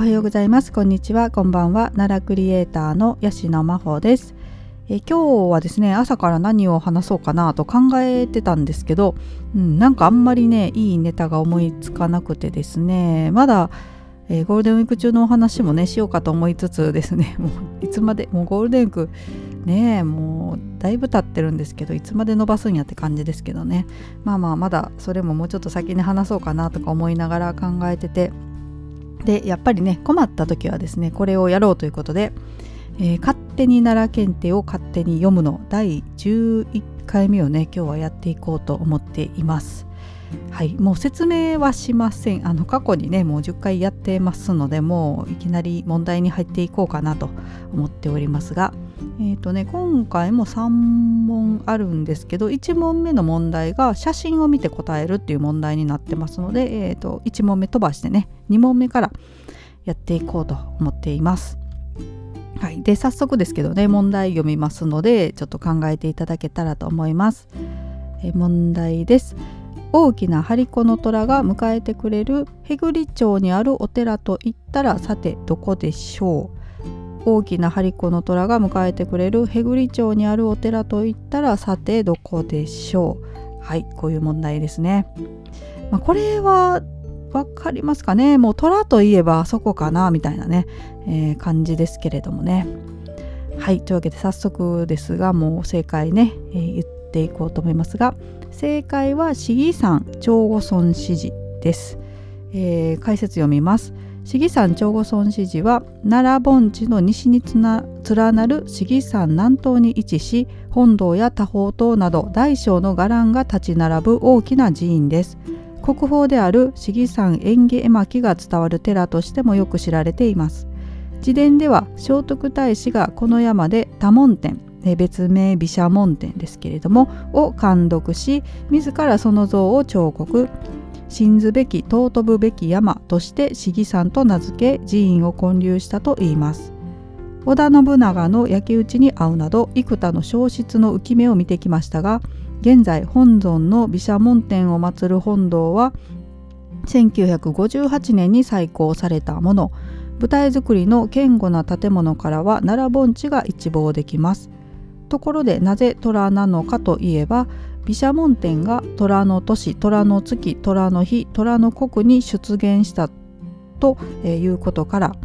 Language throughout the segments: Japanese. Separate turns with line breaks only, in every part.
おはようございます。こんにちは。こんばんは。奈良クリエイターのヤシの真帆です。え今日はですね朝から何を話そうかなと考えてたんですけど、うん、なんかあんまりねいいネタが思いつかなくてですねまだえ、ゴールデンウィーク中のお話もねしようかと思いつつですね もういつまでもうゴールデンウィークねもうだいぶ経ってるんですけどいつまで伸ばすんやって感じですけどね。まあまあまだそれももうちょっと先に話そうかなとか思いながら考えててでやっぱりね困った時はですねこれをやろうということで、えー、勝手に奈良検定を勝手に読むの第11回目をね今日はやっていこうと思っています。はい、もう説明はしませんあの過去にねもう10回やってますのでもういきなり問題に入っていこうかなと思っておりますが、えーとね、今回も3問あるんですけど1問目の問題が写真を見て答えるっていう問題になってますので、えーと、1問目飛ばしてね2問目からやっていこうと思っています。はい、で早速ですけどね問題読みますのでちょっと考えていただけたらと思います。え問題です。大きな張り子の虎が迎えてくれるへぐり町にあるお寺といったらさてどこでしょう？大きな張り子の虎が迎えてくれるへぐり町にあるお寺といったらさてどこでしょう。はいこういう問題ですね、まあ、これは分かりますかね。もう虎といえばそこかなみたいなね、えー、感じですけれどもね。はいというわけで早速ですがもう正解ね、えー、言っていこうと思いますが正解は市議山長後村市寺です、えー、解説読みます。市議山長後村市寺は奈良盆地の西に連なる市議山南東に位置し本堂や多宝塔など大小の伽藍が立ち並ぶ大きな寺院です。国宝である市議山縁起絵巻が伝わる寺としてもよく知られています。自伝では聖徳太子がこの山で多聞天別名毘沙門天ですけれどもを監読し自らその像を彫刻。信ずべき尊ぶべき山として市議山と名付け寺院を建立したといいます。織田信長の焼き討ちに遭うなど幾多の消失の浮き目を見てきましたが現在本尊の毘沙門天を祀る本堂は1958年に再興されたもの。舞台作りの堅固な建物からは奈良盆地が一望できます。ところでなぜ虎なのかといえば毘沙門天が虎の年虎の月虎の日虎の国に出現したということから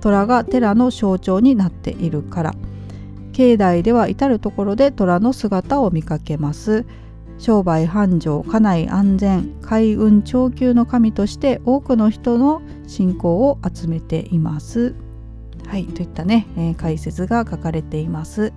虎が寺の象徴になっているから境内では至る所で虎の姿を見かけます商売繁盛家内安全開運長久の神として多くの人の信仰を集めていますはいといったね、えー、解説が書かれています。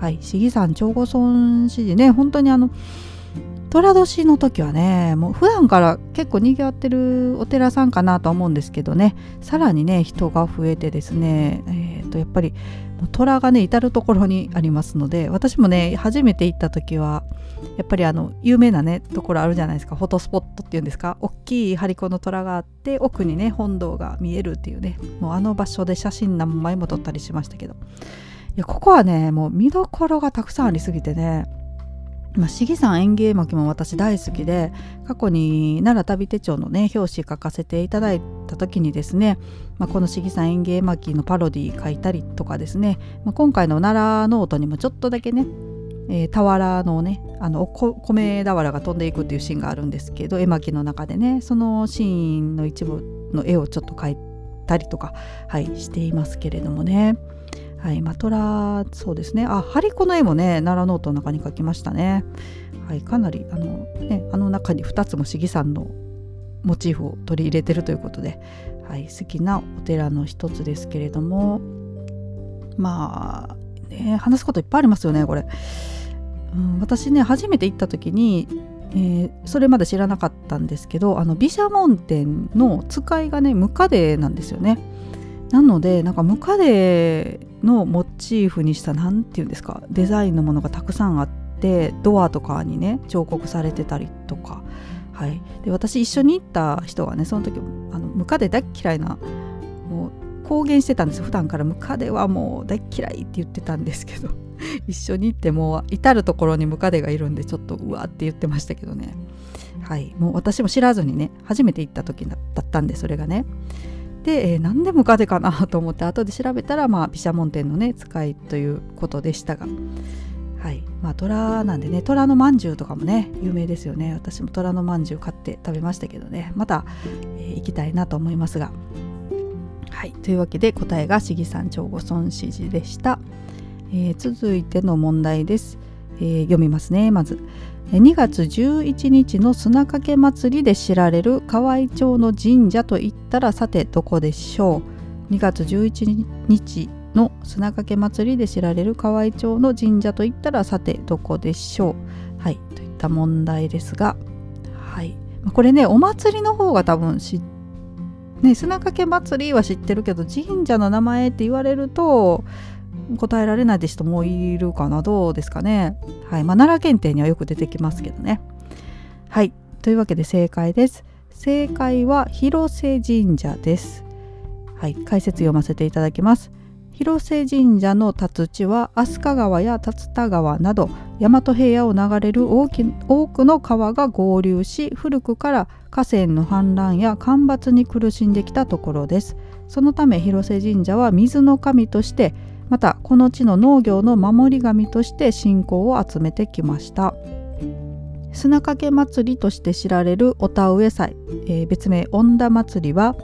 はい、市議山長後村市議ね本当にあの寅年の時はねもう普段から結構にぎわってるお寺さんかなと思うんですけどね。さらにね人が増えてですね、えー、とやっぱり虎がね至る所にありますので私もね初めて行った時はやっぱりあの有名なねところあるじゃないですか。フォトスポットっていうんですか。大きい張り子の虎があって奥にね本堂が見えるっていうねもうあの場所で写真何枚も撮ったりしましたけど。やここはねもう見どころがたくさんありすぎてねまあ、市議山園芸巻も私大好きで過去に奈良旅手帳のね表紙書かせていただいた時にですね、まあ、この信貴山縁起絵巻のパロディ書いたりとかですね、まあ、今回の奈良ノートにもちょっとだけね、えー、俵のねあの米俵が飛んでいくっていうシーンがあるんですけど絵巻の中でねそのシーンの一部の絵をちょっと描いたりとか、はい、していますけれどもね。はい、まあ虎そうですね。あハリコの絵もね奈良ノートの中に描きましたね。はいかなりあのねあの中に2つも市議さんのモチーフを取り入れてるということで、はい、好きなお寺の一つですけれどもまあね話すこといっぱいありますよねこれ、うん、私ね初めて行った時にえー、それまで知らなかったんですけどあの毘沙門天の使いがねムカデなんですよね。なのでなんかムカデのモチーフにした何て言うんですかデザインのものがたくさんあってドアとかにね彫刻されてたりとか、はい、で私一緒に行った人がねその時あのムカデ大嫌いなもう公言してたんです普段から。ムカデはもう大嫌いって言ってたんですけど。一緒に行っても至る所にムカデがいるんでちょっとうわって言ってましたけどね。はい。もう私も知らずにね初めて行った時だったんでそれがね。で、えー、何でもガでかなと思って後で調べたらまあ毘沙門天のね使いということでしたが。はい。まあ虎なんでね虎のまんじゅうとかもね有名ですよね。私も虎のまんじゅう買って食べましたけどね。また、えー、行きたいなと思いますが。はい。というわけで答えが市議山町ご孫子寺でした、えー、続いての問題です、えー、読みますねまず。2月11日の砂かけ祭りで知られる河合町の神社といったらさてどこでしょう。2月11日の砂かけ祭りで知られる河合町の神社といったらさてどこでしょう。はいといった問題ですがはいこれねお祭りの方が多分知ね砂かけ祭りは知ってるけど神社の名前って言われると答えられない人もいるかな。どうですかね。はい。まあ奈良検定にはよく出てきますけどね。はい。というわけで正解です。正解は広瀬神社です。はい。解説読ませていただきます。広瀬神社の立地は飛鳥川や竜田川など大和平野を流れる大き多くの川が合流し古くから河川の氾濫や干ばつに苦しんできたところです。そのため広瀬神社は水の神としてまたこの地の農業の守り神として信仰を集めてきました。砂かけ祭りとして知られるお田植え祭、えー、別名恩田祭りは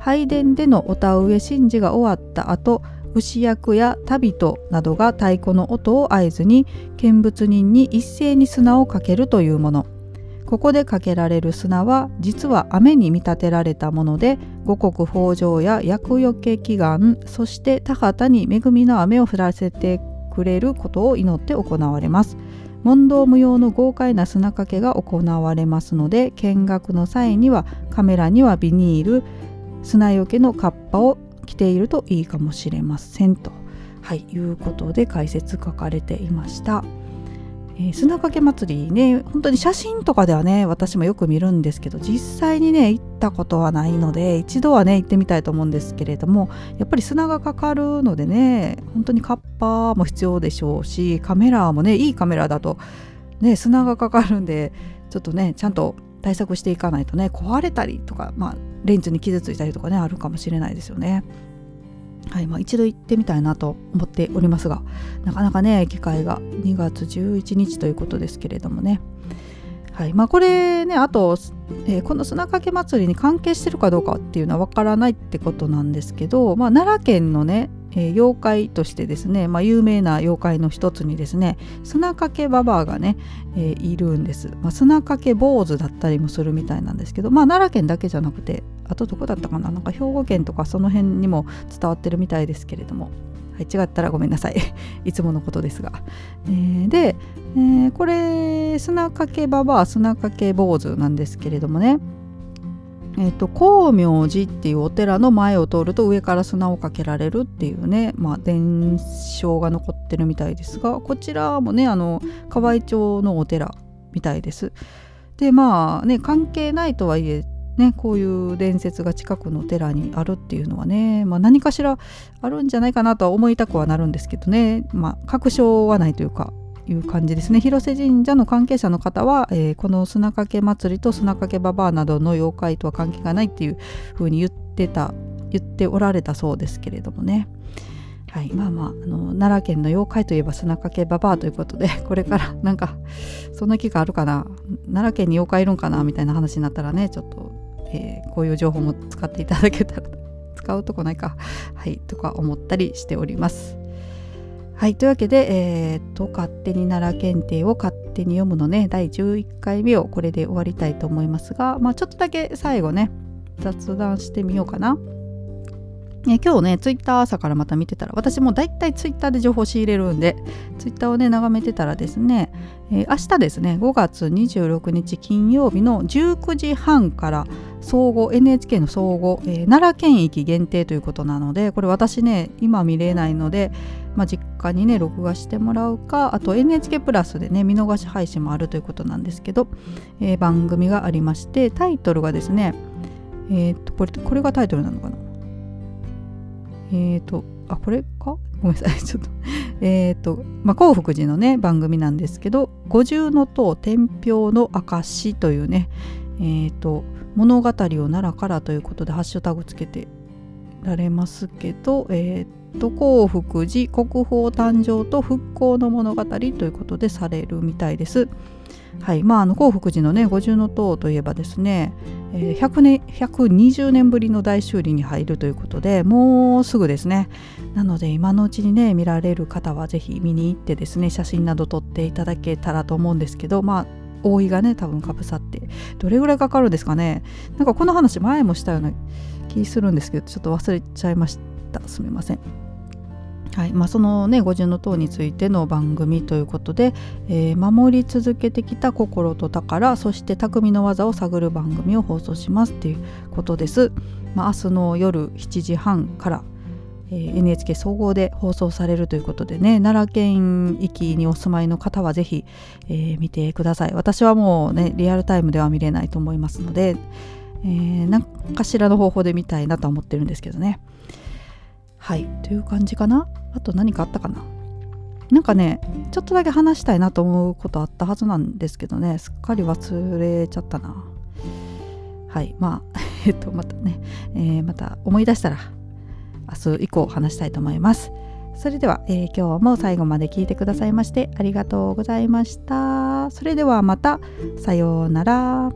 拝殿でのお田植え神事が終わった後牛役や旅人などが太鼓の音を合図に見物人に一斉に砂をかけるというもの。ここでかけられる砂は実は雨に見立てられたもので五穀豊穣や厄除け祈願そして田畑に恵みの雨を降らせてくれることを祈って行われます問答無用の豪快な砂かけが行われますので見学の際にはカメラにはビニール砂よけのカッパを着ているといいかもしれませんと、はい、いうことで解説書かれていました。えー、砂かけ祭りね本当に写真とかではね私もよく見るんですけど実際にね行ったことはないので一度はね行ってみたいと思うんですけれどもやっぱり砂がかかるのでね本当にカッパーも必要でしょうしカメラもねいいカメラだとね砂がかかるんでちょっとねちゃんと対策していかないとね壊れたりとか、まあ、レンズに傷ついたりとかねあるかもしれないですよね。はいまあ、一度行ってみたいなと思っておりますがなかなかね機会が2月11日ということですけれどもね。はいまあ、これねあと、えー、この砂かけ祭りに関係してるかどうかっていうのは分からないってことなんですけど、まあ、奈良県のね、えー、妖怪としてですね、まあ、有名な妖怪の一つにですね砂かけババアがね、えー、いるんです、まあ、砂かけ坊主だったりもするみたいなんですけど、まあ、奈良県だけじゃなくてあとどこだったかな？なんか兵庫県とかその辺にも伝わってるみたいですけれども、はい、違ったらごめんなさい。いつものことですが、えー、で、えー、これ砂かけばば砂かけ坊主なんですけれどもね。えーと、光明寺っていうお寺の前を通ると上から砂をかけられるっていうね、まあ、伝承が残ってるみたいですがこちらもねあの河合町のお寺みたいです。でまあね関係ないとはいえね、こういう伝説が近くの寺にあるっていうのはね、まあ、何かしらあるんじゃないかなとは思いたくはなるんですけどね、まあ、確証はないというかいう感じですね。広瀬神社の関係者の方は、えー、この砂かけ祭りと砂かけばばあなどの妖怪とは関係がないっていうふうに言ってた言っておられたそうですけれどもね。はい、まあまああの奈良県の妖怪といえば砂かけばばあということで これからなんかそんな気があるかな。奈良県に妖怪いるんかなみたいな話になったらねちょっとえー、こういう情報も使っていただけたら 使うとこないか。はいとか思ったりしております。はいというわけでえー、っと勝手に奈良検定を勝手に読むのね第11回目をこれで終わりたいと思いますがまあちょっとだけ最後ね雑談してみようかな。ね、今日ねツイッター朝からまた見てたら私もだいたいツイッターで情報仕入れるんでツイッターをね眺めてたらですね、えー、明日ですね5月26日金曜日の19時半から総合 NHK の総合、えー、奈良県域限定ということなのでこれ私ね今見れないので、まあ、実家にね録画してもらうかあと NHK プラスでね見逃し配信もあるということなんですけど、えー、番組がありましてタイトルがですねえっとこれこれがタイトルなのかな？えっ、と、あ、これか？ごめんなさい。ちょっとえっと、まあ、幸福寺のね、番組なんですけど、五重の塔天平の証というね、えっ、と、物語を奈良からということでハッシュタグつけてられますけど、えー、と幸福寺国宝誕生と復興の物語ということでされるみたいです。はいまあ、あの興福寺のね五重塔といえばですね、えー、100年120年ぶりの大修理に入るということでもうすぐですねなので今のうちにね見られる方は是非見に行ってですね写真など撮っていただけたらと思うんですけどまあ覆いがね多分かぶさって。どれぐらいかかるんですかね。なんかこの話前もしたような気するんですけどちょっと忘れちゃいました。すみません。はい。まあ、そのね五重塔についての番組ということで、えー、守り続けてきた心と宝そして匠の技を探る番組を放送しますっていうことです、まあ、明日の夜7時半からえー、NHK 総合で放送されるということでね奈良県域にお住まいの方はぜひ、えー、見てください。私はもうねリアルタイムでは見れないと思いますので、えー、何かしらの方法で見たいなと思ってるんですけどね。はい。という感じかな。あと何かあったかな。なんかねちょっとだけ話したいなと思うことあったはずなんですけどね。すっかり忘れちゃったな。はい。まあ えっとまたね、えー、また思い出したら明日以降話したいと思います。それでは、えー、今日も最後まで聞いてくださいましてありがとうございました。それではまたさようなら。